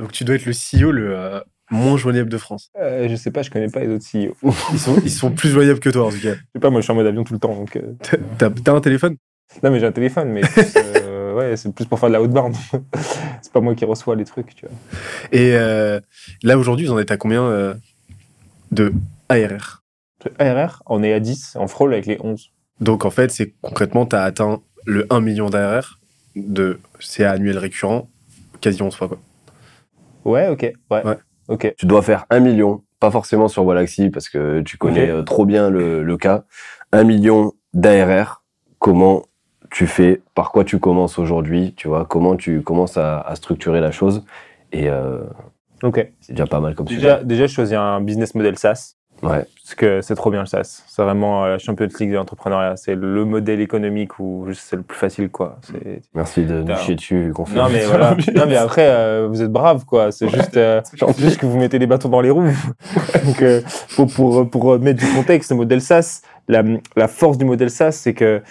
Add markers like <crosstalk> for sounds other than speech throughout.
Donc tu dois être le CEO le euh, moins joignable de France. Euh, je sais pas, je connais pas les autres CEO. Ils sont, <laughs> ils sont plus joignables que toi en tout cas. Je sais pas, moi je suis en mode avion tout le temps. Donc, euh, T'as t'as un téléphone? Non, mais j'ai un téléphone, mais plus, <laughs> ouais, c'est plus pour faire de la haute <laughs> barre. c'est pas moi qui reçois les trucs, tu vois. Et là aujourd'hui, vous en êtes à combien de ARR ARR, on est à 10, on frôle avec les 11. Donc en fait, c'est concrètement, tu as atteint le 1 million d'ARR de CA annuel récurrent quasi 11 fois. Quoi. Ouais, ok. Ouais. Ouais. Ok. Tu dois faire un million, pas forcément sur Walaxy parce que tu connais euh, trop bien le, le cas. Un million d'ARR, comment tu fais, par quoi tu commences aujourd'hui, tu vois, comment tu commences à, à structurer la chose. Et euh, Ok. c'est déjà pas mal comme Déjà, sujet. déjà, je choisis un business model SaaS. Ouais. Parce que c'est trop bien le SaaS. C'est vraiment euh, la Champions League de l'entrepreneuriat. C'est le modèle économique où c'est le plus facile, quoi. Merci de nous chier dessus qu'on. Non mais voilà. <laughs> non mais après euh, vous êtes braves quoi. C'est juste euh, juste que vous mettez des bâtons dans les roues. Donc euh, pour pour pour mettre du contexte, le modèle SaaS, la la force du modèle SaaS, c'est que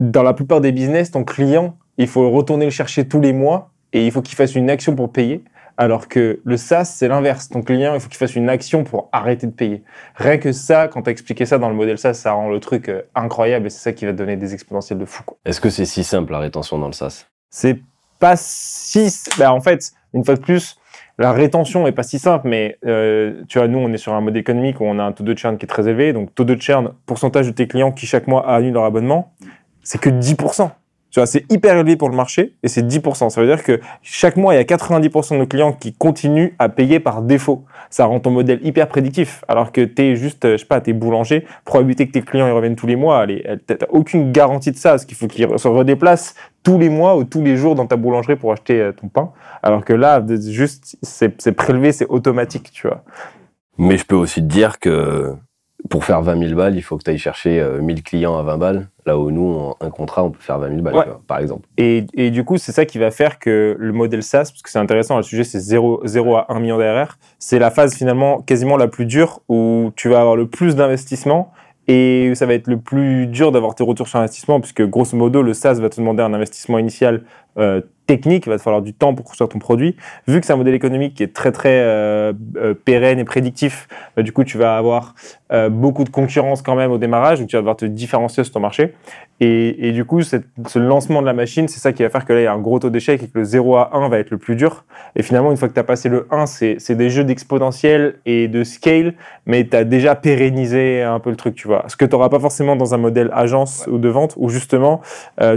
dans la plupart des business, ton client, il faut retourner le chercher tous les mois et il faut qu'il fasse une action pour payer. Alors que le SaaS, c'est l'inverse. Ton client, il faut qu'il fasse une action pour arrêter de payer. Rien que ça, quand tu as expliqué ça dans le modèle SaaS, ça rend le truc euh, incroyable et c'est ça qui va te donner des exponentiels de fou. Est-ce que c'est si simple la rétention dans le SaaS? C'est pas si. Bah, en fait, une fois de plus, la rétention est pas si simple, mais euh, tu vois, nous, on est sur un modèle économique où on a un taux de churn qui est très élevé. Donc, taux de churn, pourcentage de tes clients qui chaque mois annulent leur abonnement, c'est que 10%. Tu vois, c'est hyper élevé pour le marché et c'est 10%. Ça veut dire que chaque mois, il y a 90% de nos clients qui continuent à payer par défaut. Ça rend ton modèle hyper prédictif. Alors que tu es juste, je sais pas, t'es boulanger, probabilité que tes clients ils reviennent tous les mois, t'as aucune garantie de ça. Parce qu'il faut qu'ils se redéplacent tous les mois ou tous les jours dans ta boulangerie pour acheter euh, ton pain. Alors que là, juste, c'est prélevé, c'est automatique, tu vois. Mais je peux aussi te dire que pour faire 20 000 balles, il faut que tu ailles chercher euh, 1000 clients à 20 balles. Là où nous, un contrat, on peut faire 20 000 balles, Ouais. par exemple. Et, et du coup, c'est ça qui va faire que le modèle SaaS, parce que c'est intéressant, le sujet c'est 0, 0 à 1 million d'ARR, c'est la phase finalement quasiment la plus dure où tu vas avoir le plus d'investissement et ça va être le plus dur d'avoir tes retours sur investissement puisque grosso modo, le SaaS va te demander un investissement initial euh, technique, il va te falloir du temps pour construire ton produit. Vu que c'est un modèle économique qui est très très euh, euh, pérenne et prédictif, bah, du coup, tu vas avoir euh, beaucoup de concurrence quand même au démarrage, donc tu vas devoir te différencier sur ton marché. Et, et du coup, cette- ce lancement de la machine, c'est ça qui va faire que là, il y a un gros taux d'échec et que le 0 à 1 va être le plus dur. Et finalement, une fois que tu as passé le 1, c'est des jeux d'exponentiel et de scale, mais tu as déjà pérennisé un peu le truc, tu vois. Ce que tu n'auras pas forcément dans un modèle agence ou de vente, où justement,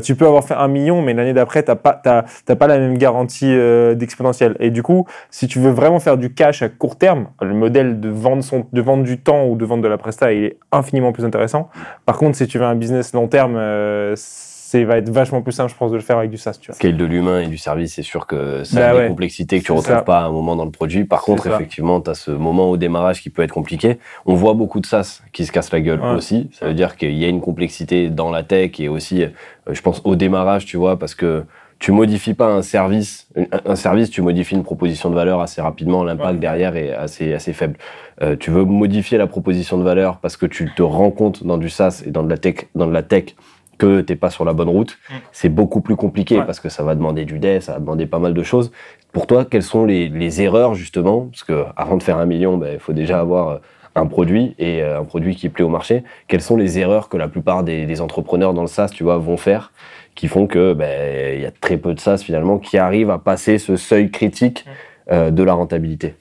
tu peux avoir fait un million, mais l'année d'après, tu n'as pas, t'as- t'as pas la même garantie euh, d'exponentiel. Et du coup, si tu veux vraiment faire du cash à court terme, le modèle de vendre, son, de vendre du temps ou de vendre de la presta, il est infiniment plus intéressant. Par contre, si tu veux un business long terme, euh, c'est va être vachement plus simple, je pense, de le faire avec du SaaS, tu vois. Scale de l'humain et du service, c'est sûr que ça Bah a des complexités que tu C'est retrouves ça. pas à un moment dans le produit. Par contre, effectivement, tu as ce moment au démarrage qui peut être compliqué. On voit beaucoup de SaaS qui se cassent la gueule Ouais. aussi. Ça veut dire qu'il y a une complexité dans la tech et aussi, euh, je pense, au démarrage, tu vois, parce que tu modifies pas un service, un, service, tu modifies une proposition de valeur assez rapidement. L'impact Ouais. derrière est assez, assez faible. Euh, tu veux modifier la proposition de valeur parce que tu te rends compte dans du SaaS et dans de la tech, dans de la tech que t'es pas sur la bonne route, Mm. c'est beaucoup plus compliqué Ouais. parce que ça va demander du dev, ça va demander pas mal de choses. Pour toi, quelles sont les, les erreurs justement? Parce que avant de faire un million, ben, il faut déjà avoir euh, un produit et euh, un produit qui plaît au marché. Quelles sont les erreurs que la plupart des, des entrepreneurs dans le SaaS, tu vois, vont faire? Qui font que ben, il y a très peu de SaaS finalement qui arrivent à passer ce seuil critique euh, de la rentabilité.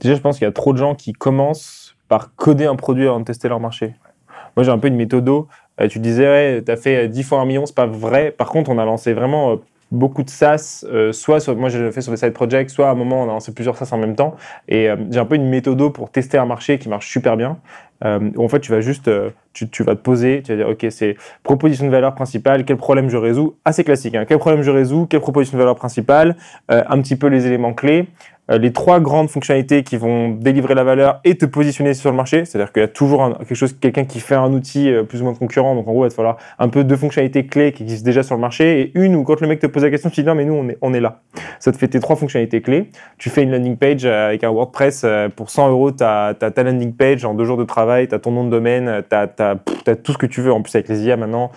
Déjà, je pense qu'il y a trop de gens qui commencent par coder un produit avant de tester leur marché. Moi, j'ai un peu une méthodo. Euh, tu disais, ouais, tu as fait euh, 10 fois un million, c'est pas vrai. Par contre, on a lancé vraiment euh, beaucoup de SaaS, euh, soit sur, moi, j'ai fait sur des side projects, soit à un moment, on a lancé plusieurs SaaS en même temps. Et euh, j'ai un peu une méthodo pour tester un marché qui marche super bien. Euh, où en fait, tu vas juste, euh, tu, tu vas te poser, tu vas dire, OK, c'est proposition de valeur principale, quel problème je résous? Assez classique, hein. quel problème je résous, quelle proposition de valeur principale, euh, un petit peu les éléments clés. Euh, les trois grandes fonctionnalités qui vont délivrer la valeur et te positionner sur le marché. C'est-à-dire qu'il y a toujours quelque chose, quelqu'un qui fait un outil euh, plus ou moins concurrent. Donc en gros, il va te falloir un peu deux fonctionnalités clés qui existent déjà sur le marché et une où quand le mec te pose la question, tu dis non mais nous on est, là. Ça te fait tes trois fonctionnalités clés. Tu fais une landing page euh, avec un WordPress pour 100 euros, tu as, ta landing page en deux jours de travail, tu as ton nom de domaine, tu as, tout ce que tu veux. En plus avec les IA maintenant,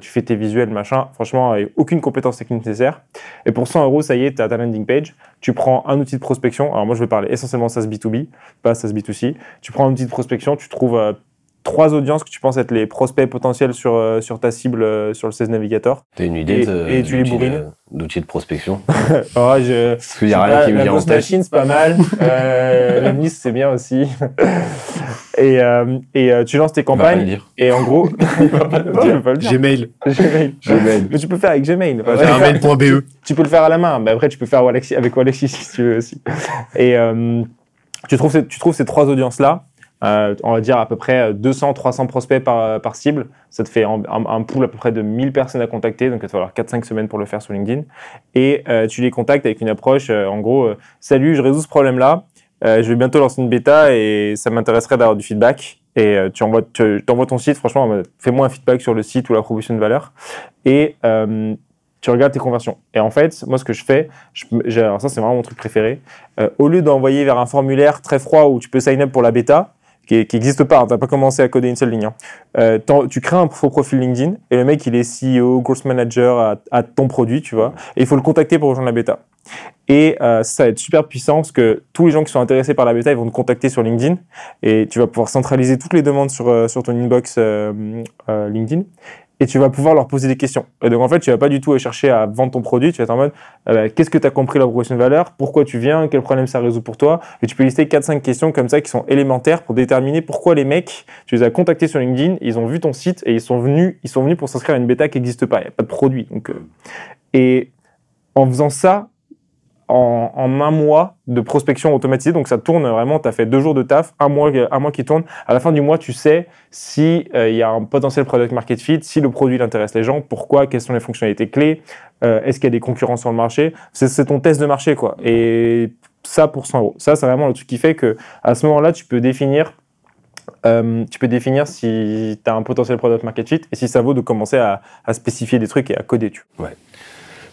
tu fais tes visuels, machin. Franchement, avec aucune compétence technique nécessaire. Et pour 100 euros, ça y est, tu as ta landing page. Tu prends un outil prospection. Alors moi, je vais parler essentiellement SaaS B2B, pas SaaS B2C. Tu prends un outil de prospection, tu trouves euh, trois audiences que tu penses être les prospects potentiels sur, euh, sur ta cible euh, sur le 16 Navigator. T'as une idée Et- de- et tu les d'outils bourrines de- d'outils de prospection <laughs> Ah, je... Parce qu'il n'y a rien qui me la vient en tête. Machine, c'est pas mal. <laughs> Euh, la Nice, c'est bien aussi. <laughs> et euh, et euh, tu lances tes On va pas le campagnes. dire. Et en gros, tu peux pas le dire. Gmail. Gmail. Gmail. Mais tu peux le faire avec Gmail. Enfin, tu peux le faire- Gmail.be. tu peux le faire à la main, mais après tu peux faire Alexis, avec Alexis si tu veux aussi. Et euh, tu, trouves tu trouves ces trois audiences-là, euh, on va dire à peu près 200-300 prospects par, par cible, ça te fait un, pool à peu près de 1000 personnes à contacter, donc il va falloir 4-5 semaines pour le faire sur LinkedIn. Et euh, tu les contactes avec une approche, euh, en gros, euh, salut, je résous ce problème-là, euh, je vais bientôt lancer une bêta et ça m'intéresserait d'avoir du feedback. Et euh, tu envoies, ton site, franchement, fais-moi un feedback sur le site ou la proposition de valeur. Et euh, tu regardes tes conversions. Et en fait, moi, ce que je fais, je, ça, c'est vraiment mon truc préféré. Euh, au lieu d'envoyer vers un formulaire très froid où tu peux sign up pour la bêta, qui n'existe pas, hein, tu n'as pas commencé à coder une seule ligne, hein, euh, tu crées un faux profil LinkedIn et le mec, il est CEO, growth manager à, ton produit, tu vois, et il faut le contacter pour rejoindre la bêta. Et euh, ça va être super puissant parce que tous les gens qui sont intéressés par la bêta, ils vont te contacter sur LinkedIn. Et tu vas pouvoir centraliser toutes les demandes sur, euh, ton inbox LinkedIn et tu vas pouvoir leur poser des questions. Et donc en fait, tu vas pas du tout chercher à vendre ton produit, tu vas être en mode euh, bah, qu'est-ce que tu as compris la proposition de valeur, pourquoi tu viens, quel problème ça résout pour toi? Et tu peux lister 4-5 questions comme ça qui sont élémentaires pour déterminer pourquoi les mecs, tu les as contactés sur LinkedIn, ils ont vu ton site et ils sont venus, ils sont venus pour s'inscrire à une bêta qui n'existe pas, il n'y a pas de produit. Donc, euh, et en faisant ça, en, un mois de prospection automatisée, donc ça tourne vraiment, tu as fait deux jours de taf, un mois, un mois qui tourne. À la fin du mois, tu sais si euh, il y a un potentiel product market fit, si le produit intéresse les gens, pourquoi, quelles sont les fonctionnalités clés, euh, est-ce qu'il y a des concurrents sur le marché. C'est ton test de marché, quoi. Et ça pour 100 euros. Ça, c'est vraiment le truc qui fait que à ce moment-là, tu peux définir euh, tu peux définir si tu as un potentiel product market fit et si ça vaut de commencer à, à spécifier des trucs et à coder. Tu vois.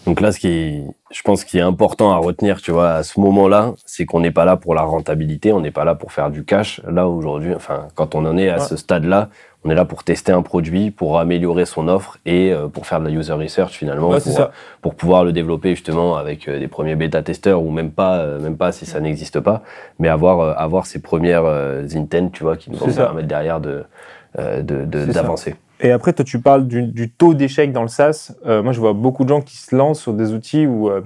Donc là, ce qui, je pense, qui est important à retenir, tu vois, à ce moment-là, c'est qu'on n'est pas là pour la rentabilité, on n'est pas là pour faire du cash. Là aujourd'hui, enfin, quand on en est à Ouais. ce stade-là, on est là pour tester un produit, pour améliorer son offre et euh, pour faire de la user research finalement, Ouais, pour, ça. pour pouvoir le développer justement avec euh, des premiers bêta-testeurs ou même pas, euh, même pas si ça n'existe pas, mais avoir, euh, avoir ces premières euh, intents, tu vois, qui nous vont permettre derrière de, euh, d'avancer. Et après, toi, tu parles du, taux d'échec dans le SaaS. Euh, moi, je vois beaucoup de gens qui se lancent sur des outils où euh,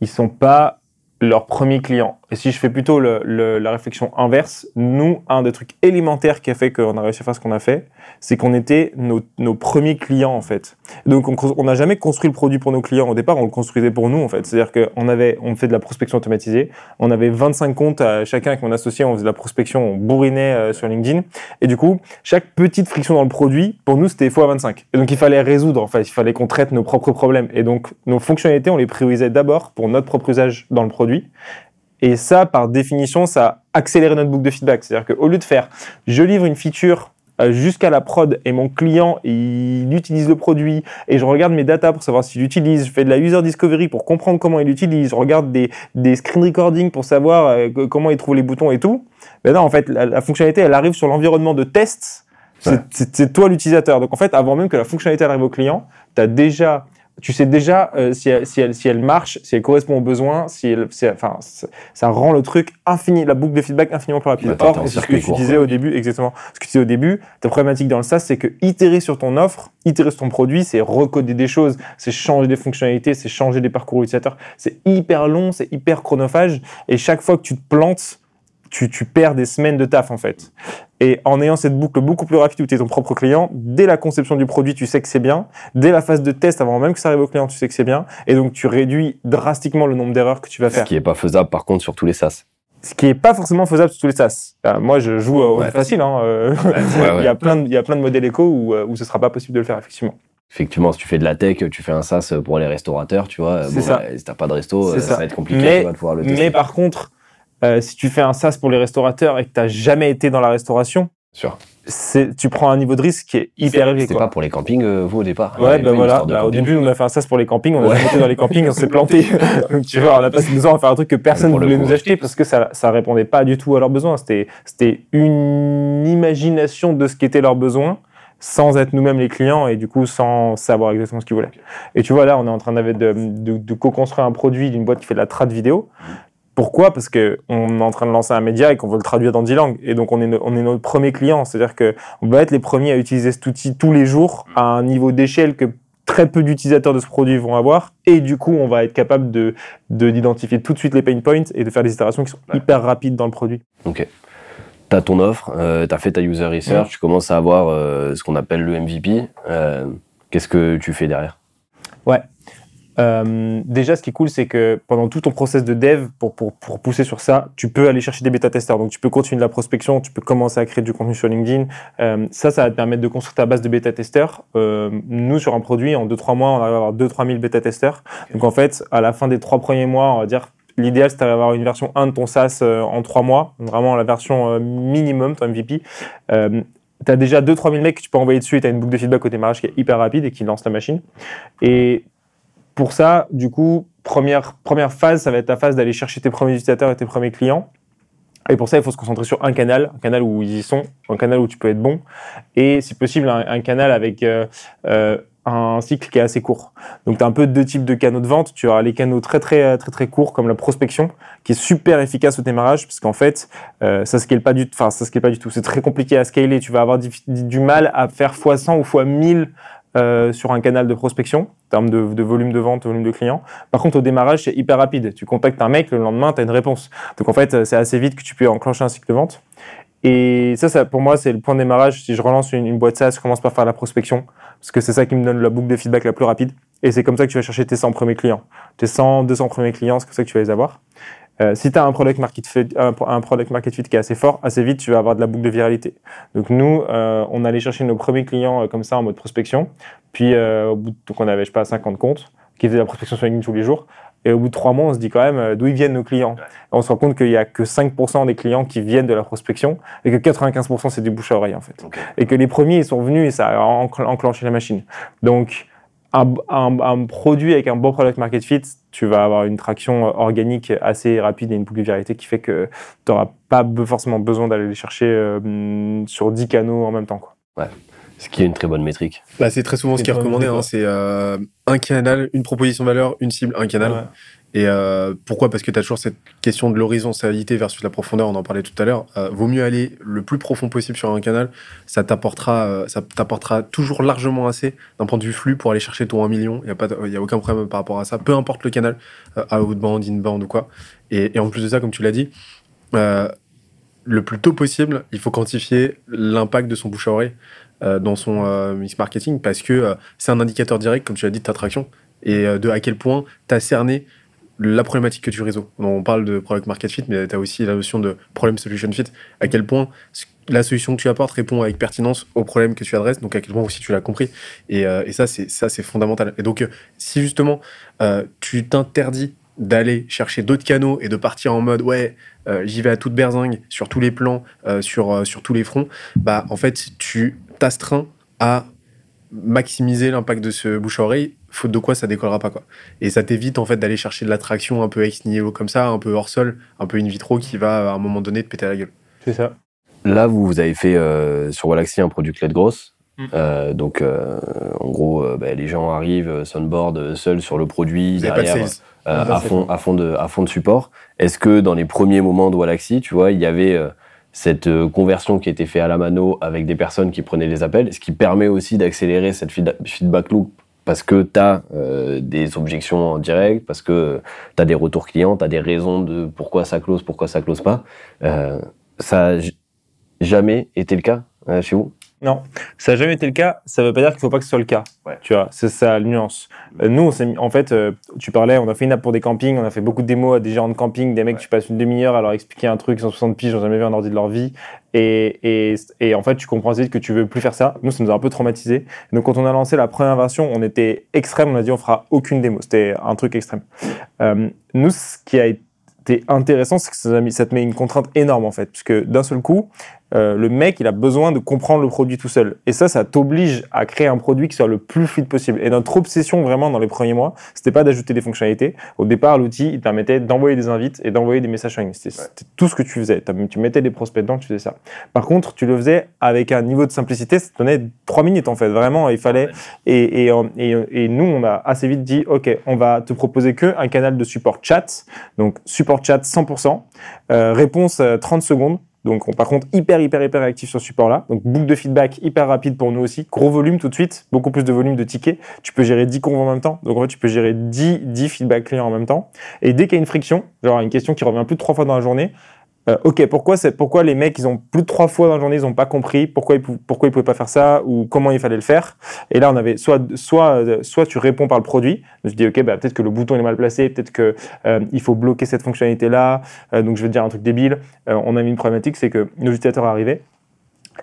ils sont pas leur premier client. Et si je fais plutôt la réflexion inverse, nous, un des trucs élémentaires qui a fait qu'on a réussi à faire ce qu'on a fait, c'est qu'on était nos, premiers clients, en fait. Donc, on n'a jamais construit le produit pour nos clients. Au départ, on le construisait pour nous, en fait. C'est-à-dire qu'on avait, on fait de la prospection automatisée. On avait 25 comptes à chacun avec mon associé. On faisait de la prospection, on bourrinait euh, sur LinkedIn. Et du coup, chaque petite friction dans le produit, pour nous, c'était x25. Et donc, il fallait résoudre, en fait. Il fallait qu'on traite nos propres problèmes. Et donc, nos fonctionnalités, on les priorisait d'abord pour notre propre usage dans le produit. Et ça, par définition, ça a accéléré notre boucle de feedback. C'est-à-dire qu'au lieu de faire, je livre une feature jusqu'à la prod et mon client, il utilise le produit et je regarde mes datas pour savoir s'il l'utilise, je fais de la user discovery pour comprendre comment il l'utilise, je regarde des, des screen recordings pour savoir euh, comment il trouve les boutons et tout. Ben non, en fait, la, la fonctionnalité, elle arrive sur l'environnement de test. C'est Ouais. c'est- c'est toi l'utilisateur. Donc en fait, avant même que la fonctionnalité arrive au client, tu as déjà tu sais déjà euh, si, elle, si, elle, si elle marche, si elle correspond aux besoins, si elle, si elle- enfin, ça, rend le truc infini, la boucle de feedback infiniment plus rapide. Or, c'est ce que tu disais au début, exactement. Ce que tu disais au début, ta problématique dans le SaaS, c'est que itérer sur ton offre, itérer sur ton produit, c'est recoder des choses, c'est changer des fonctionnalités, c'est changer des parcours utilisateurs. C'est hyper long, c'est hyper chronophage, et chaque fois que tu te plantes, tu, tu perds des semaines de taf en fait. Et en ayant cette boucle beaucoup plus rapide où tu es ton propre client, dès la conception du produit, tu sais que c'est bien. Dès la phase de test, avant même que ça arrive au client, tu sais que c'est bien. Et donc, tu réduis drastiquement le nombre d'erreurs que tu vas Ce faire. qui n'est pas faisable par contre sur tous les SaaS. Ce qui est pas forcément faisable sur tous les SaaS. Euh, moi, je joue au Ouais. facile. Hein, euh, ouais. <laughs> il, y a plein de, il y a plein de modèles éco où, euh, où ce sera pas possible de le faire, effectivement. Effectivement, si tu fais de la tech, tu fais un SaaS pour les restaurateurs, tu vois. C'est bon, ça. si t'as pas de resto, euh, ça. ça. va être compliqué Mais- tu de pouvoir le tester. Mais par contre, euh, si tu fais un SaaS pour les restaurateurs et que tu n'as jamais été dans la restauration, tu prends un niveau de risque qui est hyper élevé. C'était pas pour les campings, euh, vous, au départ Ouais, bah voilà. Bah, au début, on a fait un SaaS pour les campings, on a jamais été dans les campings, on s'est planté. <laughs> Donc, tu vois, on a passé deux ans à faire un truc que personne ne voulait coup, nous acheter parce que ça, ça répondait pas du tout à leurs besoins. C'était, c'était une imagination de ce qu'étaient leurs besoins sans être nous-mêmes les clients et du coup sans savoir exactement ce qu'ils voulaient. Et tu vois, là, on est en train de, de co-construire un produit d'une boîte qui fait de la trad vidéo. Pourquoi? Parce que on est en train de lancer un média et qu'on veut le traduire dans 10 langues. Et donc, on est, no- on est notre premier client. C'est-à-dire que on va être les premiers à utiliser cet outil tous les jours à un niveau d'échelle que très peu d'utilisateurs de ce produit vont avoir. Et du coup, on va être capable de, de- d'identifier tout de suite les pain points et de faire des itérations qui sont Ouais. hyper rapides dans le produit. Ok. T'as ton offre, euh, t'as fait ta user research, tu commences à avoir euh, ce qu'on appelle le MVP. Euh, Qu'est-ce que tu fais derrière? Euh, déjà, ce qui est cool, c'est que pendant tout ton process de dev, pour, pour, pour pousser sur ça, tu peux aller chercher des bêta-testeurs. Donc, tu peux continuer de la prospection, tu peux commencer à créer du contenu sur LinkedIn. Euh, ça, ça va te permettre de construire ta base de bêta-testeurs. Euh, nous, sur un produit, en 2-3 mois, on arrive à avoir 2-3 000 bêta-testeurs. Donc, en fait, à la fin des 3 premiers mois, on va dire, l'idéal, c'est d'avoir une version 1 de ton SaaS en 3 mois. Vraiment la version minimum, ton MVP. Euh, tu as déjà 2-3 000 mecs que tu peux envoyer dessus et tu as une boucle de feedback au démarrage qui est hyper rapide et qui lance la machine. Et pour ça, du coup, première, phase, ça va être ta phase d'aller chercher tes premiers utilisateurs et tes premiers clients. Et pour ça, il faut se concentrer sur un canal, un canal où ils y sont, un canal où tu peux être bon, et si possible, un, canal avec euh, euh, un cycle qui est assez court. Donc, tu as un peu deux types de canaux de vente. Tu as les canaux très, très, très, très courts, comme la prospection, qui est super efficace au démarrage, parce fait, euh, ça scale pas du enfin, ça scale pas du tout. C'est très compliqué à scaler. Tu vas avoir du, du mal à faire x100 ou x1000 euh, sur un canal de prospection, en termes de, volume de vente, volume de clients. Par contre, au démarrage, c'est hyper rapide. Tu contactes un mec, le lendemain, tu as une réponse. Donc en fait, c'est assez vite que tu peux enclencher un cycle de vente. Et ça, ça pour moi, c'est le point de démarrage. Si je relance une, une boîte SaaS, je commence par faire la prospection, parce que c'est ça qui me donne la boucle de feedback la plus rapide. Et c'est comme ça que tu vas chercher tes 100 premiers clients. Tes 100, 200 premiers clients, c'est comme ça que tu vas les avoir. Euh, si tu as un product, market fit, un, un product market fit qui est assez fort, assez vite, tu vas avoir de la boucle de viralité. Donc nous, euh, on allait chercher nos premiers clients euh, comme ça en mode prospection. Puis euh, au bout de, donc on avait, je sais pas, 50 comptes qui faisaient la prospection sur LinkedIn tous les jours. Et au bout de trois mois, on se dit quand même euh, d'où ils viennent nos clients? On se rend compte qu'il y a que 5% des clients qui viennent de la prospection et que 95% c'est du bouche à oreille en fait. Et que les premiers ils sont venus et ça a encl- enclenché la machine. Donc un, un- un produit avec un bon product market fit, tu vas avoir une traction euh, organique assez rapide et une boucle de viralité qui fait que tu n'auras pas forcément besoin d'aller les chercher euh, sur 10 canaux en même temps. Quoi. Ce qui est une très bonne métrique. Bah, c'est très souvent ce qui est recommandé. hein, c'est euh, un canal, une proposition de valeur, une cible, un canal. Ouais. Et euh, pourquoi? Parce que tu as toujours cette question de l'horizontalité versus la profondeur, on en parlait tout à l'heure. Euh, vaut mieux aller le plus profond possible sur un canal, ça t'apportera euh, ça t'apportera toujours largement assez d'un point de vue flux pour aller chercher ton 1 million. Il n'y a, a aucun problème par rapport à ça, peu importe le canal, outbound, inbound ou quoi. Et, et en plus de ça, comme tu l'as dit, le plus tôt possible, il faut quantifier l'impact de son bouche à oreille dans son mix marketing parce que c'est un indicateur direct, comme tu l'as dit, de ta traction et de à quel point tu as cerné la problématique que tu résous. On parle de product market fit, mais tu as aussi la notion de problem solution fit. À quel point la solution que tu apportes répond avec pertinence au problème que tu adresses, donc à quel point aussi tu l'as compris. Et, euh, ça, c'est ça, c'est fondamental. Et donc, euh, si justement euh, tu t'interdis d'aller chercher d'autres canaux et de partir en mode ouais, j'y vais à toute berzingue sur tous les plans, sur, sur tous les fronts, bah en fait, tu t'astreins à maximiser l'impact de ce bouche à oreille, faute de quoi ça décollera pas quoi. Et ça t'évite en fait d'aller chercher de l'attraction un peu ex nihilo comme ça, un peu hors sol, un peu in vitro qui va à un moment donné te péter la gueule. C'est ça. Là, vous, vous avez fait euh, sur Wallaxy un produit clé de grosse. Mm. Euh, donc, euh, en gros, euh, bah, les gens arrivent, sunboard seuls sur le produit, pas de derrière, sales. à, fond, à, fond de, à fond de support. Est-ce que dans les premiers moments de Wallaxy, tu vois, il y avait euh, cette euh, conversion qui était faite à la mano avec des personnes qui prenaient les appels, ce qui permet aussi d'accélérer cette feed- feedback loop parce que tu as des objections en direct, parce que tu as des retours clients, tu as des raisons de pourquoi ça close, pourquoi ça close pas. Euh, ça a j- jamais été le cas euh, chez vous? Non, ça n'a jamais été le cas. Ça veut pas dire qu'il faut pas que ce soit le cas. Ouais. Tu vois, c'est ça la nuance. Euh, nous, on s'est mis- en fait, euh, tu parlais, on a fait une app pour des campings, on a fait beaucoup de démos à des gérants de camping, des mecs, tu passes une demi-heure à leur expliquer un truc, ils ont 60 piges, ils n'ont jamais vu un ordi de leur vie. Et, et, et en fait, tu comprends vite que tu veux plus faire ça. Nous, ça nous a un peu traumatisé. Donc, quand on a lancé la première version, on était extrême. On a dit, on fera aucune démo. C'était un truc extrême. Euh, nous, ce qui a été intéressant, c'est que ça te met une contrainte énorme, en fait. Puisque d'un seul coup, euh, le mec, il a besoin de comprendre le produit tout seul. Et ça, ça t'oblige à créer un produit qui soit le plus fluide possible. Et notre obsession, vraiment, dans les premiers mois, c'était pas d'ajouter des fonctionnalités. Au départ, l'outil, il permettait d'envoyer des invites et d'envoyer des messages sur LinkedIn. C'était tout ce que tu faisais. Tu mettais des prospects dedans, tu faisais ça. Par contre, tu le faisais avec un niveau de simplicité, ça te donnait trois minutes, en fait. Vraiment, il fallait. Et, et, euh, et, et nous, on a assez vite dit, OK, on va te proposer que un canal de support chat. Donc, support chat 100%. Euh, réponse euh, 30 secondes. Donc, on, par contre, hyper, hyper, hyper actif sur ce support-là. Donc, boucle de feedback hyper rapide pour nous aussi. Gros volume tout de suite. Beaucoup plus de volume de tickets. Tu peux gérer 10 convos en même temps. Donc, en fait, tu peux gérer 10, 10 feedback clients en même temps. Et dès qu'il y a une friction, genre une question qui revient plus de trois fois dans la journée, euh, ok, pourquoi, pourquoi les mecs, ils ont plus de trois fois dans la journée, ils n'ont pas compris pourquoi ils, pou- pourquoi ils pouvaient pas faire ça ou comment il fallait le faire? Et là, on avait soit, soit, euh, soit tu réponds par le produit. Je dis, ok, bah, peut-être que le bouton est mal placé, peut-être que euh, il faut bloquer cette fonctionnalité-là. Euh, donc, je vais te dire un truc débile. On a mis une problématique, c'est que nos utilisateurs arrivaient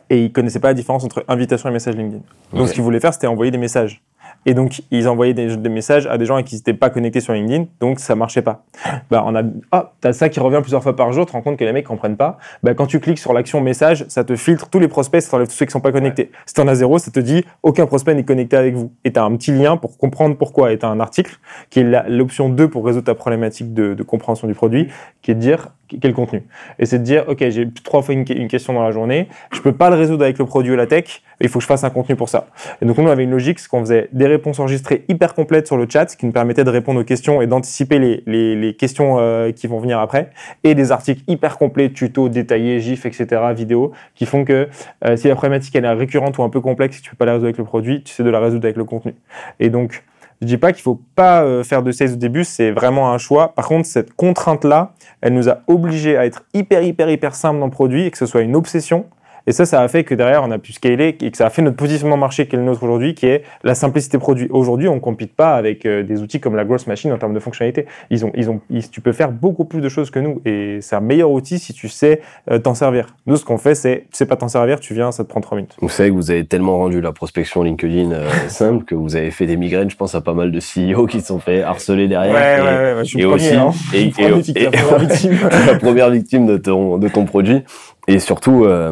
et ils connaissaient pas la différence entre invitation et message LinkedIn. Donc, ce qu'ils voulaient faire, c'était envoyer des messages. Et donc, ils envoyaient des, des messages à des gens qui n'étaient pas connectés sur LinkedIn, donc ça marchait pas. <laughs> Bah, on a, ah, t'as ça qui revient plusieurs fois par jour, tu te rends compte que les mecs comprennent pas. Bah, quand tu cliques sur l'action message, ça te filtre tous les prospects, ça t'enlève tous ceux qui sont pas connectés. Si t'en as zéro, ça te dit aucun prospect n'est connecté avec vous. Et t'as un petit lien pour comprendre pourquoi. Et t'as un article qui est l'option 2 pour résoudre ta problématique de, de compréhension du produit, qui est de dire quel contenu. Et c'est de dire, OK, j'ai trois fois une, question dans la journée, je peux pas le résoudre avec le produit ou la tech, il faut que je fasse un contenu pour ça. Et donc, nous, on avait une logique, c'est qu'on faisait des réponses enregistrées hyper complètes sur le chat, ce qui nous permettait de répondre aux questions et d'anticiper les, les, les questions euh, qui vont venir après, et des articles hyper complets, tutos, détaillés, gifs, etc., vidéos, qui font que euh, si la problématique elle est récurrente ou un peu complexe, si tu peux pas la résoudre avec le produit, tu sais de la résoudre avec le contenu. Et donc, je dis pas qu'il faut pas euh, faire de sales au début, c'est vraiment un choix. Par contre, cette contrainte-là, elle nous a obligés à être hyper, hyper, hyper simple dans le produit et que ce soit une obsession. Et ça, ça a fait que derrière, on a pu scaler et que ça a fait notre positionnement marché qui est le nôtre aujourd'hui, qui est la simplicité produit. Aujourd'hui, on ne compite pas avec euh, des outils comme la Gross Machine en termes de fonctionnalité. Ils ont, ils ont, ils- tu peux faire beaucoup plus de choses que nous et c'est un meilleur outil si tu sais euh, t'en servir. Nous, ce qu'on fait, c'est, tu sais pas t'en servir, tu viens, ça te prend trois minutes. Vous savez que vous avez tellement rendu la prospection LinkedIn euh, <laughs> simple que vous avez fait des migraines. Je pense à pas mal de CEO qui se sont fait harceler derrière. et, ouais, je suis et aussi, hein. et, et- la première victime. <laughs> la première victime de ton, de ton produit. Et surtout, euh,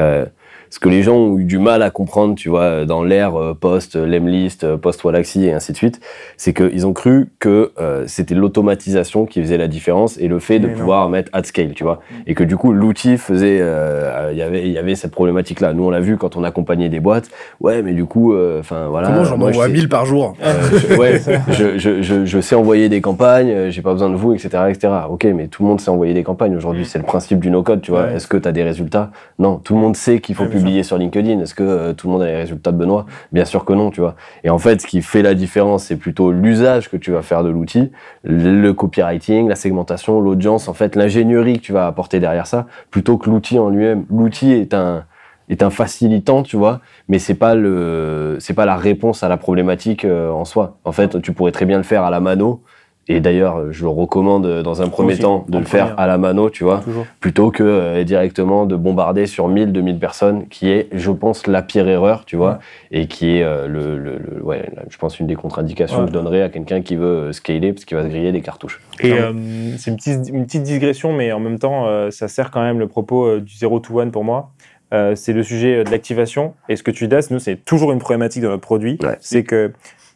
euh, ce que les gens ont eu du mal à comprendre, tu vois, dans l'ère euh, post Lemlist, euh, post Wallaxy et ainsi de suite, c'est qu'ils ont cru que euh, c'était l'automatisation qui faisait la différence et le fait de Mais non. pouvoir mettre at scale, tu vois, et que du coup l'outil faisait, euh, il y avait, il y avait cette problématique-là. Nous on l'a vu quand on accompagnait des boîtes. Ouais, mais du coup, euh, enfin voilà. Comment j'en envoie sais- 1000 par jour euh, je, ouais, <laughs> je, je, je, je sais envoyer des campagnes, euh, j'ai pas besoin de vous, etc., etc. Ok, mais tout le monde sait envoyer des campagnes aujourd'hui. C'est le principe du no-code, tu vois. Ouais. Est-ce que tu as des résultats? Non. Tout le monde sait qu'il faut Ouais, bien publier sur LinkedIn. Est-ce que euh, tout le monde a les résultats de Benoît? Bien sûr que non, tu vois. Et en fait, ce qui fait la différence, c'est plutôt l'usage que tu vas faire de l'outil, le copywriting, la segmentation, l'audience, en fait, l'ingénierie que tu vas apporter derrière ça, plutôt que l'outil en lui-même. L'outil est un est un facilitant, tu vois, mais c'est pas le c'est pas la réponse à la problématique euh, en soi. En fait, tu pourrais très bien le faire à la mano. Et d'ailleurs, je le recommande euh, dans un premier aussi, temps de le faire première. à la mano, tu vois, Toujours. plutôt que euh, directement de bombarder sur 1000, 2000 personnes, qui est, je pense, la pire erreur, tu vois, et qui est, euh, le, le- le- ouais, la- je pense, une des contre-indications Ouais. que je donnerais à quelqu'un qui veut scaler, parce qu'il va se griller des cartouches. Et euh, c'est une petite, une petite digression, mais en même temps, euh, ça sert quand même le propos euh, du 0 to 1 pour moi. Euh, c'est le sujet de l'activation. Et ce que tu dis, nous, c'est toujours une problématique de notre produit. Ouais. C'est que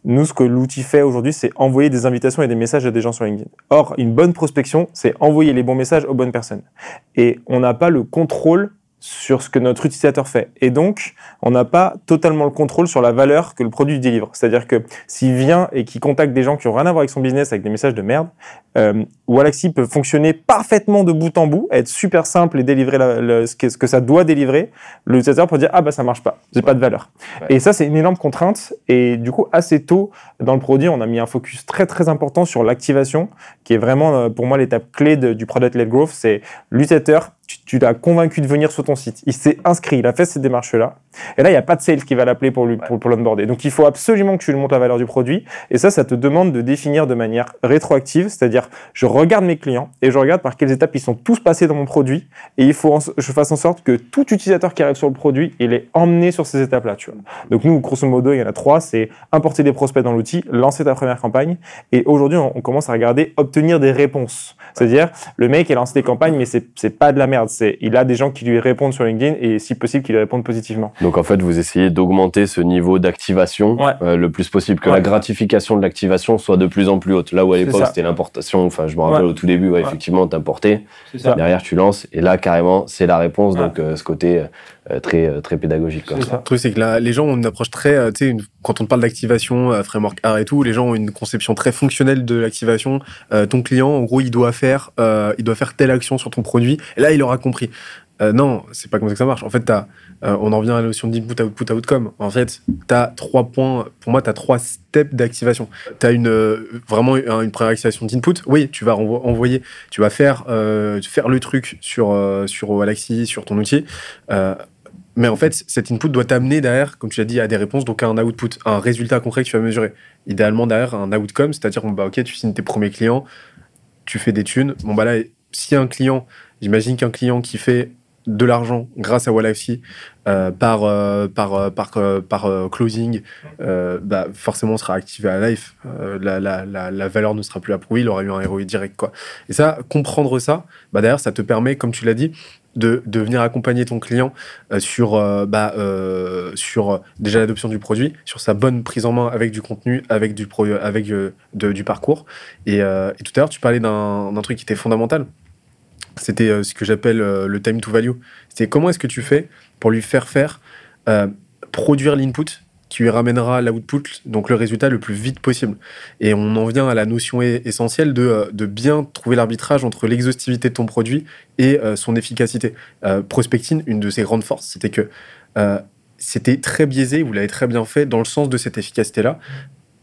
nous, ce que l'outil fait aujourd'hui, c'est envoyer des invitations et des messages à des gens sur LinkedIn. Or, une bonne prospection, c'est envoyer les bons messages aux bonnes personnes. Et on n'a pas le contrôle sur ce que notre utilisateur fait. Et donc, on n'a pas totalement le contrôle sur la valeur que le produit délivre. C'est-à-dire que s'il vient et qu'il contacte des gens qui n'ont rien à voir avec son business avec des messages de merde, euh, Wallaxy peut fonctionner parfaitement de bout en bout, être super simple et délivrer la- ce, que, ce que ça doit délivrer. L'utilisateur peut dire ah bah ça marche pas, j'ai pas de valeur. Ouais. Et ça c'est une énorme contrainte. Et du coup assez tôt dans le produit, on a mis un focus très très important sur l'activation, qui est vraiment euh, pour moi l'étape clé de- du product led growth. C'est l'utilisateur, tu, tu l'as convaincu de venir sur ton site. Il s'est inscrit, il a fait ces démarches-là. Et là, il n'y a pas de sales qui va l'appeler pour, lui, pour, pour l'onboarder. Donc, il faut absolument que tu lui montres la valeur du produit. Et ça, ça te demande de définir de manière rétroactive, c'est-à-dire, je regarde mes clients et je regarde par quelles étapes ils sont tous passés dans mon produit. Et il faut que je fasse en sorte que tout utilisateur qui arrive sur le produit, il est emmené sur ces étapes-là. Tu vois. Donc, nous, grosso modo, il y en a trois. C'est importer des prospects dans l'outil, lancer ta première campagne. Et aujourd'hui, on, on commence à regarder obtenir des réponses. C'est-à-dire, le mec, il a lancé des campagnes, mais c'est pas de la merde. C'est, il a des gens qui lui répondent sur LinkedIn et si possible, qui lui répondent positivement. Donc en fait, vous essayez d'augmenter ce niveau d'activation Ouais. euh, le plus possible, que Ouais. la gratification de l'activation soit de plus en plus haute. Là où à l'époque c'était l'importation, enfin je me rappelle Ouais. au tout début, effectivement, t'importais, derrière tu lances, et là carrément c'est la réponse, donc euh, ce côté euh, très, euh, très pédagogique. Quoi. Ça. Le truc, c'est que là, les gens ont une approche très, euh, tu sais, une- quand on parle d'activation, euh, framework art et tout, les gens ont une conception très fonctionnelle de l'activation. Euh, ton client, en gros, il doit faire, euh, il doit faire telle action sur ton produit. Et là, il aura compris. Euh, non, c'est pas comme ça que ça marche. En fait, t'as, euh, on en revient à la notion d'input, output, outcome. En fait, tu as trois points, pour moi, tu as trois steps d'activation. Tu as une, euh, vraiment une, une première activation d'input. Oui, tu vas renvo- envoyer, tu vas faire, euh, faire le truc sur, euh, sur Galaxy, sur ton outil. Mais en fait, cet input doit t'amener derrière, comme tu l'as dit, à des réponses, donc à un output, un résultat concret que tu vas mesurer. Idéalement derrière un outcome, c'est-à-dire, bon, bah, ok, tu signes tes premiers clients, tu fais des thunes. Bon, bah là, si un client, j'imagine qu'un client qui fait de l'argent grâce à Wallafy euh, par, euh, par, euh, par, euh, par closing, bah, forcément sera activé à life. La, la, la, la valeur ne sera plus approuvée, il aura eu un ROI direct. Quoi. Et ça, comprendre ça, bah, derrière, ça te permet, comme tu l'as dit, de, venir accompagner ton client euh, sur, euh, bah, euh, déjà l'adoption du produit, sur sa bonne prise en main avec du contenu, avec du, parcours. Et, tout à l'heure, tu parlais d'un truc qui était fondamental. C'était ce que j'appelle le time to value. C'est comment est-ce que tu fais pour lui faire faire produire l'input qui lui ramènera l'output, donc le résultat le plus vite possible. Et on en vient à la notion essentielle de, euh, de bien trouver l'arbitrage entre l'exhaustivité de ton produit et euh, son efficacité. Euh, Prospecting, une de ses grandes forces, c'était que euh, c'était très biaisé, vous l'avez très bien fait, dans le sens de cette efficacité-là,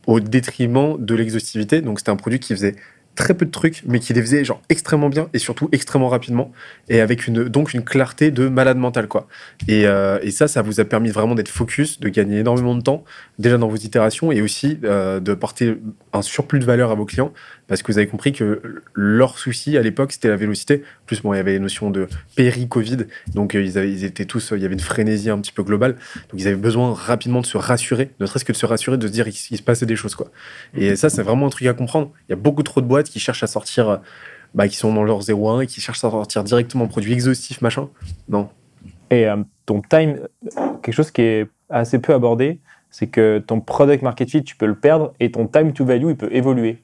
au détriment de l'exhaustivité. Donc c'était un produit qui faisait très peu de trucs, mais qui les faisait genre extrêmement bien et surtout extrêmement rapidement, et avec une, donc une clarté de malade mental. Quoi. Et, euh, et ça, ça vous a permis vraiment d'être focus, de gagner énormément de temps, déjà dans vos itérations, et aussi euh, de porter un surplus de valeur à vos clients, parce que vous avez compris que leur souci à l'époque, c'était la vélocité. En plus, bon, il y avait les notions de péri-Covid, donc euh, ils, avaient, ils étaient tous, il y avait une frénésie un petit peu globale, donc ils avaient besoin rapidement de se rassurer, ne serait-ce que de se rassurer, de se dire qu'il se passait des choses. Quoi. Et ça, c'est vraiment un truc à comprendre. Il y a beaucoup trop de boîtes qui cherchent à sortir, euh, bah, qui sont dans leur 0 et qui cherchent à sortir directement un produit exhaustif, machin. Non. Et euh, ton time, quelque chose qui est assez peu abordé, c'est que ton product market fit, tu peux le perdre et ton time to value, il peut évoluer.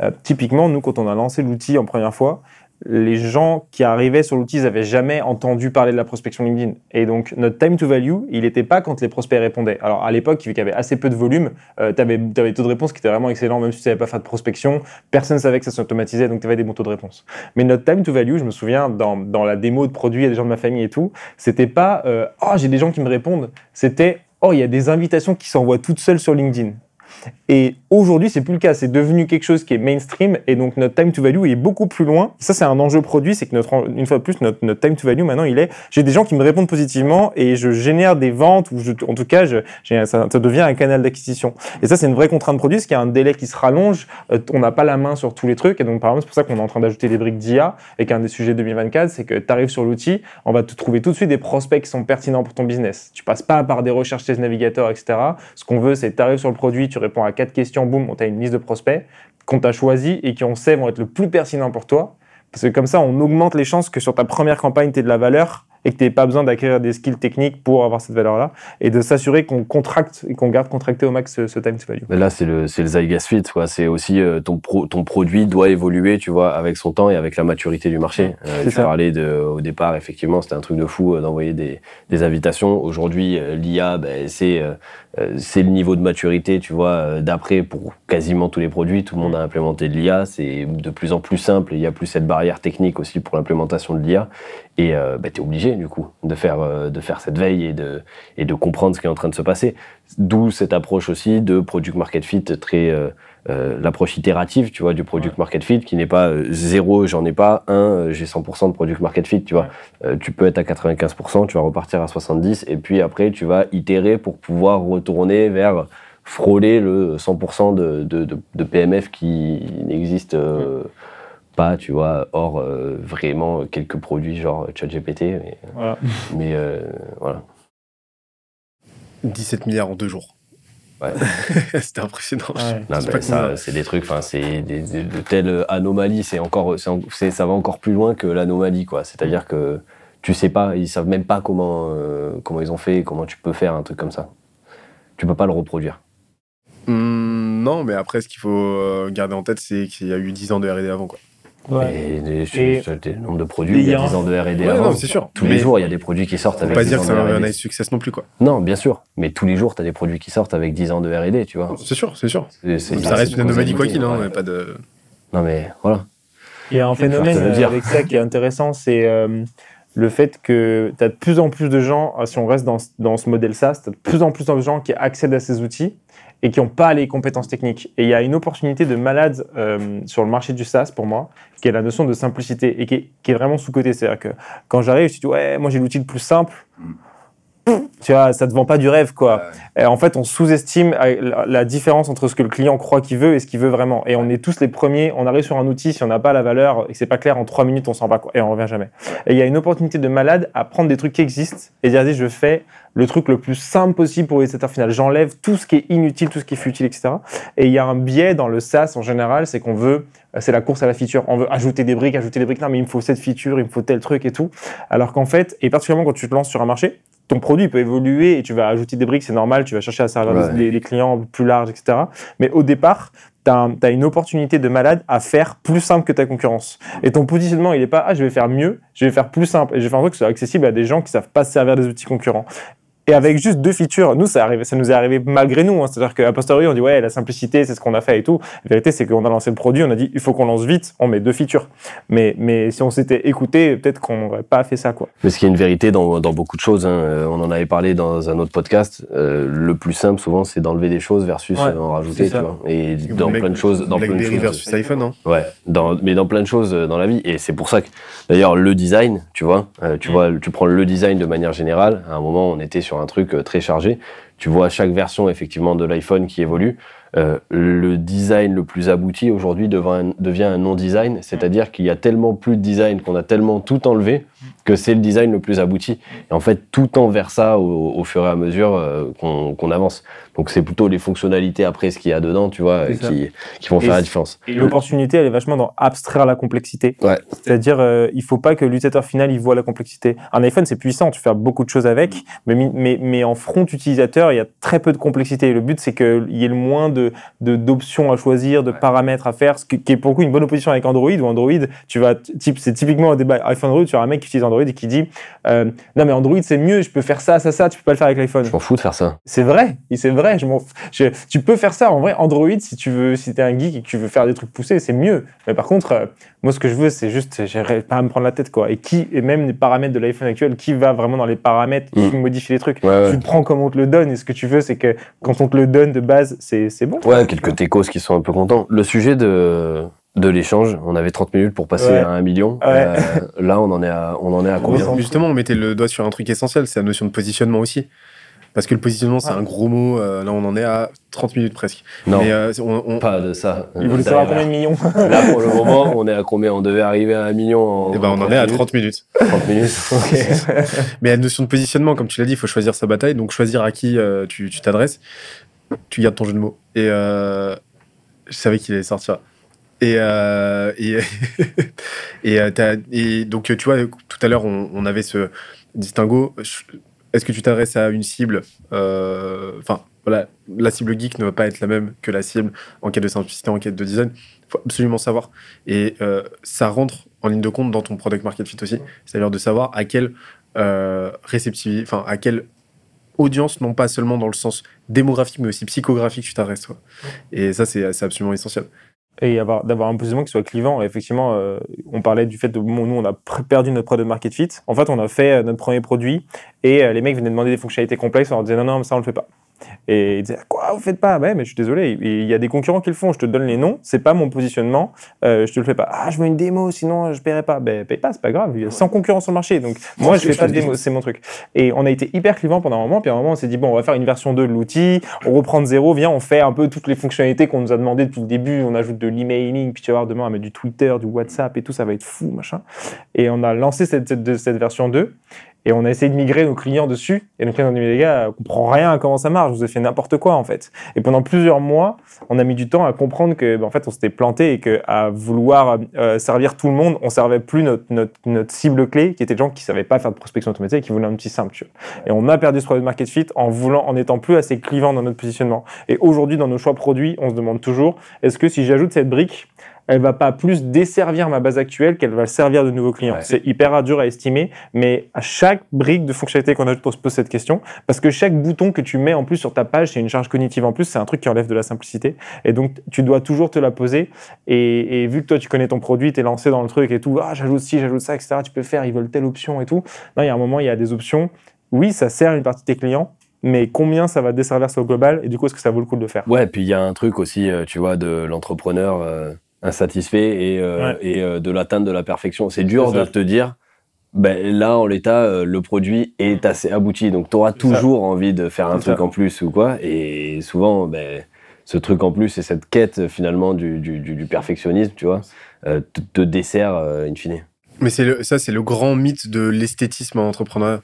Euh, typiquement, nous, quand on a lancé l'outil en première fois, les gens qui arrivaient sur l'outil, ils n'avaient jamais entendu parler de la prospection LinkedIn. Et donc, notre time to value, il n'était pas quand les prospects répondaient. Alors, à l'époque, vu qu'il y avait assez peu de volume, euh, tu avais, des taux de réponse qui étaient vraiment excellents, même si tu savais pas faire de prospection. Personne ne savait que ça s'automatisait, donc tu avais des bons taux de réponse. Mais notre time to value, je me souviens, dans, la démo de produit, il y a des gens de ma famille et tout, c'était pas euh, Oh, j'ai des gens qui me répondent. C'était Oh, il y a des invitations qui s'envoient toutes seules sur LinkedIn. Et aujourd'hui, c'est plus le cas. C'est devenu quelque chose qui est mainstream et donc notre time to value est beaucoup plus loin. Ça, c'est un enjeu produit, c'est que notre, une fois de plus, notre, time to value maintenant, il est j'ai des gens qui me répondent positivement et je génère des ventes ou je- en tout cas, je, ça, ça devient un canal d'acquisition. Et ça, c'est une vraie contrainte produit, parce qu'il a un délai qui se rallonge. euh, on n'a pas la main sur tous les trucs et donc par exemple, c'est pour ça qu'on est en train d'ajouter des briques d'IA et qu'un des sujets 2024, c'est que tu arrives sur l'outil, on va te trouver tout de suite des prospects qui sont pertinents pour ton business. Tu passes pas par des recherches test navigateurs, etc. Ce qu'on veut, c'est que tu arrives sur le produit, tu réponds à quatre questions, boum, on t'a une liste de prospects qu'on t'a choisi et qui on sait vont être le plus pertinent pour toi. Parce que comme ça, on augmente les chances que sur ta première campagne, tu aies de la valeur et que tu n'aies pas besoin d'acquérir des skills techniques pour avoir cette valeur-là et de s'assurer qu'on contracte et qu'on garde contracté au max ce, ce time to value. Mais là, c'est le, c'est le Zygas Fit, quoi. C'est aussi euh, ton, pro, ton produit doit évoluer, tu vois, avec son temps et avec la maturité du marché. Euh, tu ça. parlais de, au départ, effectivement, c'était un truc de fou euh, d'envoyer des, des invitations. Aujourd'hui, euh, l'IA, ben, c'est, c'est le niveau de maturité, tu vois, euh, d'après pour quasiment tous les produits. Tout le monde a implémenté de l'IA. C'est de plus en plus simple. Il y a plus cette barrière technique aussi pour l'implémentation de l'IA. Et euh, ben, t'es obligé, obligé du coup de faire, euh, de faire cette veille et de, et de comprendre ce qui est en train de se passer. D'où cette approche aussi de product market fit très euh, euh, l'approche itérative, tu vois, du product market fit qui n'est pas euh, zéro, j'en ai pas, un, euh, j'ai 100% de product market fit, tu vois. Euh, tu peux être à 95%, tu vas repartir à 70 et puis après tu vas itérer pour pouvoir retourner vers frôler le 100% de, de, de, de PMF qui n'existe euh, pas, tu vois, hors euh, vraiment quelques produits genre ChatGPT, mais, Voilà. mais euh, voilà. 17 milliards en deux jours. Ouais. <laughs> C'était impressionnant. Ouais. Non, C'est ça, des trucs, enfin, c'est des- des- de telles anomalies, c'est encore, c'est ça va encore plus loin que l'anomalie, quoi. C'est-à-dire que tu sais pas, ils savent même pas comment, euh, comment ils ont fait, comment tu peux faire un truc comme ça. Tu peux pas le reproduire. Hum, non, mais après, ce qu'il faut euh, garder en tête, c'est qu'il y a eu 10 ans de R&D avant. Quoi. Ouais. Et, Et- nombre de produits, il y a a 10 ans de R&D Ouais, avant. non, c'est sûr. Tous Mais les jours, il y a des produits qui sortent Faut avec pas 10 dire ans que de c'est un R&D. nice success non plus. quoi. Non, bien sûr. Mais tous les jours, tu as des produits qui sortent avec 10 ans de R&D, tu vois. C'est sûr, c'est sûr. Ça reste une anomalie quoi qu'il, hein, pas de. Non, mais voilà. Il y a un phénomène euh, dire. avec ça qui est intéressant, c'est euh, le fait que tu as de plus en plus de gens, euh, si on reste dans, ce- dans ce modèle SaaS, tu as de plus en plus de gens qui accèdent à ces outils et qui n'ont pas les compétences techniques. Et il y a une opportunité de malade euh, sur le marché du SaaS pour moi, qui est la notion de simplicité et qui est, vraiment sous-côté. C'est-à-dire que quand j'arrive, je dis ouais, moi j'ai l'outil le plus simple. Tu vois, ça te vend pas du rêve, quoi. Et en fait, on sous-estime euh, la- différence entre ce que le client croit qu'il veut et ce qu'il veut vraiment. Et on est tous les premiers, on arrive sur un outil, si on n'a pas la valeur et que c'est pas clair, en trois minutes, on s'en va, quoi, et on revient jamais. Et il y a une opportunité de malade à prendre des trucs qui existent et dire, je fais le truc le plus simple possible pour l'utilisateur final. J'enlève tout ce qui est inutile, tout ce qui est futile, etc. Et il y a un biais dans le SaaS en général, c'est qu'on veut, c'est la course à la feature. On veut ajouter des briques, ajouter des briques. Non, mais il me faut cette feature, il me faut tel truc et tout. Alors qu'en fait, et particulièrement quand tu te lances sur un marché, ton produit peut évoluer et tu vas ajouter des briques, c'est normal, tu vas chercher à servir Ouais. les, les clients plus larges, etc. Mais au départ, tu as, une opportunité de malade à faire plus simple que ta concurrence. Et ton positionnement, il n'est pas, ah, je vais faire mieux, je vais faire plus simple. Et je vais faire un truc qui soit accessible à des gens qui savent pas se servir des outils concurrents. Et avec juste deux features, nous, ça, arrive, ça nous est arrivé malgré nous. hein. C'est-à-dire qu'à posteriori, on dit, ouais, la simplicité, c'est ce qu'on a fait et tout. La vérité, c'est qu'on a lancé le produit, on a dit, il faut qu'on lance vite, on met deux features. Mais, mais si on s'était écouté, peut-être qu'on n'aurait pas fait ça, quoi. Mais ce qui est une vérité dans, dans beaucoup de choses, hein, euh, on en avait parlé dans un autre podcast, euh, le plus simple souvent c'est d'enlever des choses versus Ouais, euh, en rajouter, tu vois. Et dans plein de choses, dans plein de choses. versus iPhone, hein. Ouais, dans, mais dans plein de choses dans la vie. Et c'est pour ça que, d'ailleurs, le design, tu vois, euh, tu Mm. vois, tu prends le design de manière générale. À un moment, on était sur un truc euh, très chargé. Tu vois chaque version, effectivement, de l'iPhone qui évolue. Euh, le design le plus abouti aujourd'hui devient un, non-design, c'est-à-dire qu'il y a tellement plus de design qu'on a tellement tout enlevé que c'est le design le plus abouti. Et en fait, tout tend vers ça au, au fur et à mesure euh, qu'on avance. Donc c'est plutôt les fonctionnalités après ce qu'il y a dedans, tu vois, qui, qui vont Et faire la différence. Et l'opportunité, elle est vachement dans abstraire la complexité. Ouais. C'est-à-dire, euh, il faut pas que l'utilisateur final, il voit la complexité. Un iPhone, c'est puissant, tu fais beaucoup de choses avec, mais, mais, mais en front utilisateur, il y a très peu de complexité. Et le but, c'est qu'il y ait le moins de, de- d'options à choisir, de paramètres à faire, ce qui qui est pour le coup une bonne opposition avec Android, où Android, tu vas, type, c'est typiquement un débat iPhone Android, tu as un mec qui utilise Android et qui dit, euh, non mais Android, c'est mieux, je peux faire ça, ça, ça, tu peux pas le faire avec l'iPhone. Je m'en fous de faire ça. C'est vrai, c'est vrai. Je m'en f- je- tu peux faire ça en vrai. Android, si tu veux, si t'es un geek et que tu veux faire des trucs poussés, c'est mieux. Mais par contre, euh, moi, ce que je veux, c'est juste, j'arrive pas à me prendre la tête, quoi. Et qui, et même les paramètres de l'iPhone actuel, qui va vraiment dans les paramètres, qui modifie les trucs? Mm. Ouais, ouais. Tu le prends comme on te le donne, et ce que tu veux, c'est que quand on te le donne de base, c'est c'est bon? Ouais, quelques techos qui sont un peu contents. Le sujet de, de l'échange, on avait 30 minutes pour passer Ouais. à un million. Ouais. Euh, là, on en est à, on en est à combien? Justement, on mettait le doigt sur un truc essentiel, c'est la notion de positionnement aussi. Parce que le positionnement, c'est Ouais. un gros mot. euh, là, on en est à 30 minutes presque. Non, Mais euh, on, on- pas de ça. Il voulait Euh, savoir combien de millions. Là, pour le moment, on est à combien? On devait arriver à un million en, eh ben, on en est à 30 minutes. 30 minutes. <laughs> Ok. Mais la notion de positionnement, comme tu l'as dit, il faut choisir sa bataille. Donc, choisir à qui euh, tu tu t'adresses. Tu gardes ton jeu de mots. Et euh, je savais qu'il allait sortir. Et, euh, et, <laughs> et, euh, et donc, tu vois, tout à l'heure, on, on avait ce distinguo. Est-ce que tu t'adresses à une cible euh, Enfin, voilà, la cible geek ne va pas être la même que la cible en quête de simplicité, en quête de design. Il faut absolument savoir. Et ça rentre en ligne de compte dans ton product market fit aussi. C'est-à-dire de savoir à quelle réceptivité, enfin, à quelle audience, non pas seulement dans le sens démographique, mais aussi psychographique, tu t'adresses. Et ça, c'est absolument essentiel. et avoir d'avoir un positionnement qui soit clivant. Effectivement, euh, on parlait du fait de nous on a perdu notre product market fit. En fait, on a fait euh, notre premier produit et euh, les mecs venaient demander des fonctionnalités complexes. On leur disait non non, mais ça on le fait pas. Et ils disaient quoi vous faites pas? Ouais, mais je suis désolé. Il y a des concurrents qui le font. Je te donne les noms. C'est pas mon positionnement. Euh, je te le fais pas. Ah, je veux une démo, sinon je paierai pas. Ben paye pas, c'est pas grave. Il y a 100 concurrents sur le marché, donc moi je fais pas de démo. C'est mon truc. Et on a été hyper clivant pendant un moment. Puis à un moment, on s'est dit bon, on va faire une version 2 de l'outil. On reprend de zéro. Viens, on fait un peu toutes les fonctionnalités qu'on nous a demandé depuis le début. On ajoute de l'emailing. Puis tu vas voir demain, on va mettre du Twitter, du WhatsApp et tout. Ça va être fou, machin. Et on a lancé cette, cette, cette version 2. Et on a essayé de migrer nos clients dessus. Et nos clients ont dit, les gars, on comprend rien à comment ça marche. Vous avez fait n'importe quoi, en fait. Et pendant plusieurs mois, on a mis du temps à comprendre que, ben, en fait, on s'était planté et que à vouloir euh, servir tout le monde, on servait plus notre, notre, notre cible clé, qui était des gens qui savaient pas faire de prospection automatisée et qui voulaient un petit simple. Tu vois. Et on a perdu ce product market fit en voulant, en étant plus assez clivant dans notre positionnement. Et aujourd'hui, dans nos choix produits, on se demande toujours, est-ce que si j'ajoute cette brique, elle va pas plus desservir ma base actuelle qu'elle va servir de nouveaux clients. Ouais. C'est hyper dur à estimer, mais à chaque brique de fonctionnalité qu'on ajoute, on se pose cette question, parce que chaque bouton que tu mets en plus sur ta page, c'est une charge cognitive en plus, c'est un truc qui enlève de la simplicité, et donc tu dois toujours te la poser, et, et vu que toi tu connais ton produit, tu es lancé dans le truc et tout, ah j'ajoute ci, j'ajoute ça, etc., tu peux faire, ils veulent telle option et tout. Non, il y a un moment, il y a des options, oui, ça sert une partie de tes clients, mais combien ça va desservir sur le global, et du coup, est-ce que ça vaut le coup de le faire? Ouais, puis il y a un truc aussi, euh, tu vois, de l'entrepreneur euh, insatisfait et, euh, Ouais. et euh, de l'atteinte de la perfection. C'est dur de te dire, ben, là, en l'état, euh, le produit est assez abouti. Donc, tu auras ça. toujours envie de faire un truc ça. en plus ou quoi. Et souvent, ben, ce truc en plus et cette quête, finalement, du, du, du- du perfectionnisme, tu vois, euh, te, te dessert euh, in fine. Mais le- ça, c'est le grand mythe de l'esthétisme en entrepreneuriat.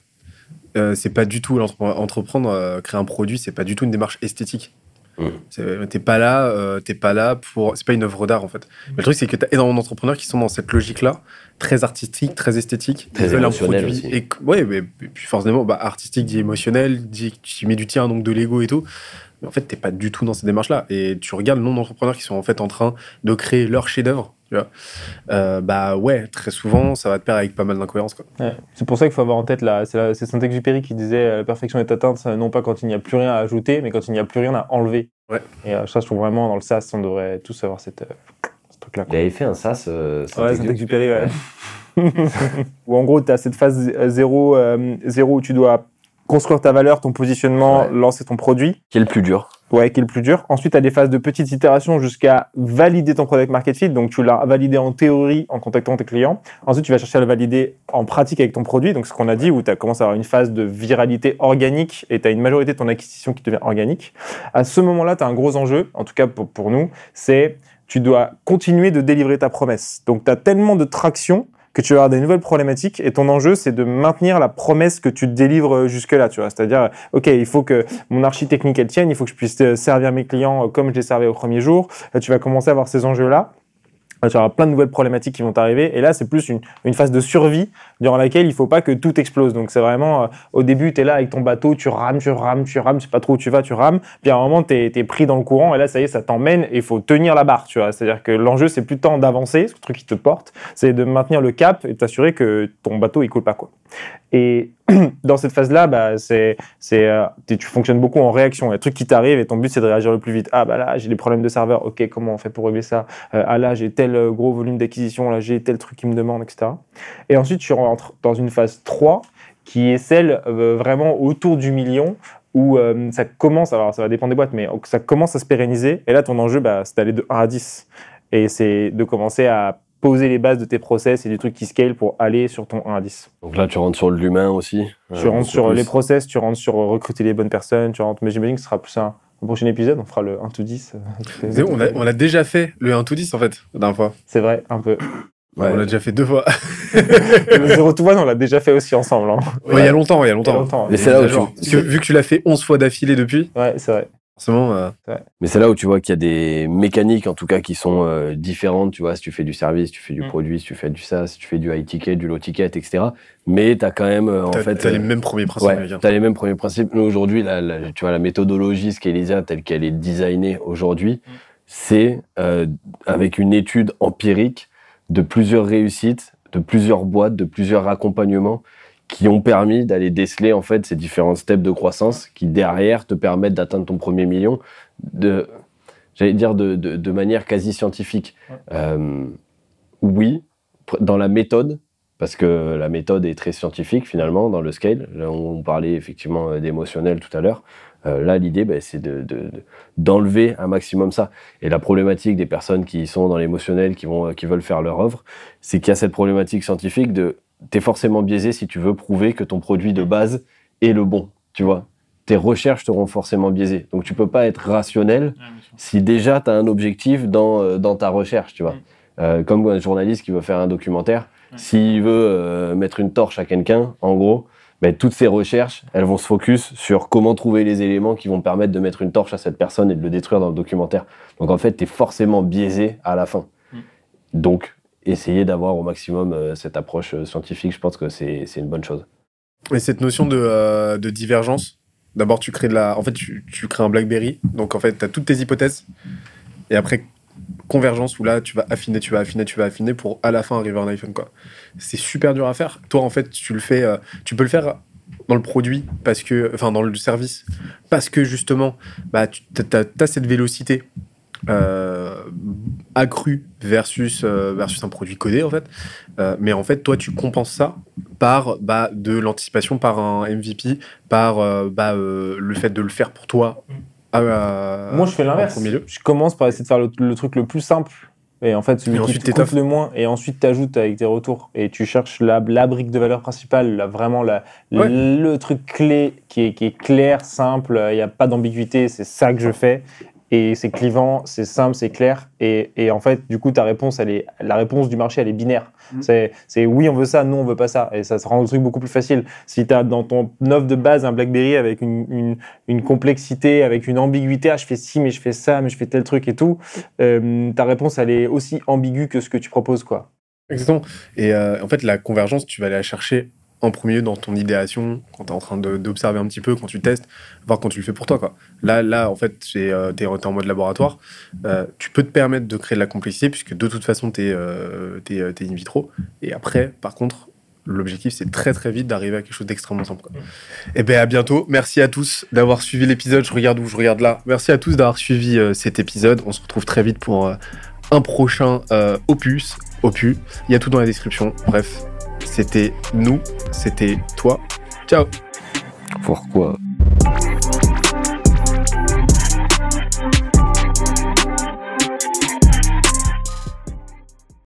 Euh, c'est pas du tout l'entrepre- entreprendre, euh, créer un produit, c'est pas du tout une démarche esthétique. C'est- T'es pas là, euh, t'es pas là pour. C'est pas une œuvre d'art en fait. Mais le truc c'est que t'as énormément d'entrepreneurs qui sont dans cette logique-là, très artistique, très esthétique, Très Ils veulent un émotionnel produit aussi. Et, ouais, mais et puis forcément, bah, artistique dit émotionnel, dit que tu mets du tien, donc de l'ego et tout. Mais en fait, t'es pas du tout dans ces démarches-là. Et tu regardes le nombre d'entrepreneurs qui sont en fait en train de créer leur chef-d'œuvre. Tu vois, Euh, bah ouais, très souvent, ça va te pair avec pas mal d'incohérences. Ouais. C'est pour ça qu'il faut avoir en tête, la- c'est Saint-Exupéry qui disait euh, la perfection est atteinte, euh, non pas quand il n'y a plus rien à ajouter, mais quand il n'y a plus rien à enlever. Ouais. Et euh, ça, je trouve vraiment dans le SaaS, on devrait tous avoir cette, euh, ce truc-là. Il avait fait un sas. euh, Ouais, Saint-Exupéry. Ouais. <laughs> Où en gros, tu as cette phase zéro, euh, zéro où tu dois construire ta valeur, ton positionnement, Ouais. lancer ton produit. Qui est le plus dur Ouais, qui est le plus dur. Ensuite, tu as des phases de petites itérations jusqu'à valider ton product market fit. Donc, tu l'as validé en théorie en contactant tes clients. Ensuite, tu vas chercher à le valider en pratique avec ton produit. Donc, ce qu'on a dit, où tu as commencé à avoir une phase de viralité organique et tu as une majorité de ton acquisition qui devient organique. À ce moment-là, tu as un gros enjeu, en tout cas pour, pour nous, c'est tu dois continuer de délivrer ta promesse. Donc, tu as tellement de traction que tu vas avoir des nouvelles problématiques et ton enjeu, c'est de maintenir la promesse que tu délivres jusque-là, tu vois. C'est-à-dire, OK, il faut que mon archi technique, elle tienne, il faut que je puisse euh, servir mes clients euh, comme je les servais au premier jour. Tu vas commencer à avoir ces enjeux-là. Là, tu auras plein de nouvelles problématiques qui vont t'arriver. Et là, c'est plus une, phase de survie durant laquelle il faut pas que tout explose. Donc, c'est vraiment, euh, au début, tu es là avec ton bateau, tu rames, tu rames, tu rames, tu sais pas trop où tu vas, tu rames. Puis à un moment, tu es, pris dans le courant et là, ça y est, ça t'emmène et il faut tenir la barre, tu. C'est-à-dire que l'enjeu, c'est plus tant d'avancer, ce truc qui te porte, c'est de maintenir le cap et de t'assurer que ton bateau, il coule pas, quoi. Et <clears throat> dans cette phase-là, bah, c'est, euh, tu fonctionnes beaucoup en réaction. Il y a des trucs qui t'arrivent et ton but, c'est de réagir le plus vite. Ah, bah là, j'ai des problèmes de serveur. OK, comment on fait pour régler ça? Euh, Ah, là, j'ai tel euh, gros volume d'acquisition. Là, j'ai tel truc qui me demande, etc. Et ensuite, tu rentres dans une phase 3 qui est celle vraiment autour du million où ça commence, alors ça va dépendre des boîtes, mais ça commence à se pérenniser. Et là, ton enjeu, bah, c'est d'aller de 1 à 10. Et c'est de commencer à poser les bases de tes process et du truc qui scale pour aller sur ton 1 à 10. Donc là, tu rentres sur l'humain aussi. Tu Euh, rentres c'est sur plus- les process, tu rentres sur recruter les bonnes personnes, tu rentres, mais j'imagine que ce sera plus un, un prochain épisode, on fera le 1 to 10. euh, toutes les- C'est bon, On a, on a déjà fait le 1 to 10 en fait, la dernière fois. C'est vrai, un peu. Ouais. On l'a déjà fait deux fois. le 0 to 1, on l'a déjà fait aussi ensemble. hein. Ouais, Il y a longtemps, il y a Il y a longtemps. Mais c'est là où tu- vu que tu l'as fait 11 fois d'affilée depuis, Ouais, c'est vrai. Forcément. euh, Mais c'est là où tu vois qu'il y a des mécaniques, en tout cas, qui sont euh, différentes. Tu vois, si tu fais du service, tu fais du Mm. produit, si tu fais du SaaS, si tu fais du high ticket, du low ticket, etc. Mais tu as quand même, euh, en fait. t'as les euh, mêmes premiers principes. Ouais, tu as les mêmes premiers principes. Nous, aujourd'hui, la, la- tu vois, la méthodologie Scalisia telle qu'elle est designée aujourd'hui, Mm. c'est euh, avec une étude empirique de plusieurs réussites, de plusieurs boîtes, de plusieurs accompagnements qui ont permis d'aller déceler en fait ces différents steps de croissance qui derrière te permettent d'atteindre ton premier million. De... j'allais dire de, de, de manière quasi scientifique. Euh, oui, dans la méthode, parce que la méthode est très scientifique finalement dans le scale. Là, on parlait effectivement euh, d'émotionnel tout à l'heure. Euh, là, l'idée, ben, c'est de- de- de- d'enlever un maximum ça. Et la problématique des personnes qui sont dans l'émotionnel, qui, vont, qui veulent faire leur œuvre, c'est qu'il y a cette problématique scientifique de t'es forcément biaisé si tu veux prouver que ton produit de base est le bon, tu vois. Tes recherches seront forcément biaisées. Donc tu peux pas être rationnel si déjà tu as un objectif dans, euh, dans ta recherche, tu vois. Mm. Euh, comme un journaliste qui veut faire un documentaire, s'il veut euh, mettre une torche à quelqu'un, en gros, ben, toutes ses recherches, elles vont se focus sur comment trouver les éléments qui vont permettre de mettre une torche à cette personne et de le détruire dans le documentaire. Donc en fait, tu es forcément biaisé à la fin. Mm. Donc, essayer d'avoir au maximum euh, cette approche euh, scientifique, je pense que c'est une bonne chose. Et cette notion de, euh, de divergence, d'abord tu crées de la, en fait tu, tu crées un BlackBerry, donc en fait tu as toutes tes hypothèses, et après convergence où là tu vas affiner, tu vas affiner, tu vas affiner pour à la fin arriver à un iPhone quoi. C'est super dur à faire. Toi en fait tu le fais, tu peux le faire dans le produit parce que, enfin dans le service, parce que justement bah tu as, cette vélocité. Euh, accrue versus, euh, versus un produit codé en fait Euh, mais en fait toi tu compenses ça par bah, de l'anticipation, par un MVP, par bah, le fait de le faire pour toi. à- Moi, je fais l'inverse. Je commence par essayer de faire le, le truc le plus simple. Et en fait, celui Et qui te le moins. Et ensuite, tu ajoutes avec tes retours. Et tu cherches la, la brique de valeur principale, la- vraiment la, Ouais. le truc clé qui est, qui est clair, simple. Il n'y a pas d'ambiguïté. C'est ça que je fais. Et c'est clivant, c'est simple, c'est clair. Et, et en fait, du coup, ta réponse, elle est, la réponse du marché, elle est binaire. Mhm. C'est c'est oui, on veut ça, non, on veut pas ça. Et ça, ça rend le truc beaucoup plus facile. Si tu as dans ton offre de base un BlackBerry avec une, une, une complexité, avec une ambiguïté, ah, je fais ci, mais je fais ça, mais je fais tel truc et tout, euh, ta réponse, elle est aussi ambiguë que ce que tu proposes, quoi. Exactement. Et euh, en fait, la convergence, tu vas aller la chercher en premier dans ton idéation, quand tu es en train d'observer un petit peu, quand tu testes, voir quand tu le fais pour toi. Là, là, en fait, tu es, en mode laboratoire. Euh, tu peux te permettre de créer de la complexité, puisque de toute façon, tu es, in vitro. Et après, par contre, l'objectif, c'est très très vite d'arriver à quelque chose d'extrêmement simple. Quoi. Et bien, à bientôt. Merci à tous d'avoir suivi l'épisode. Je regarde où je regarde là. Merci à tous d'avoir suivi euh, cet épisode. On se retrouve très vite pour euh, un prochain euh, opus. Opus. Il y a tout dans la description. Bref, c'était nous, c'était toi. Ciao Pourquoi?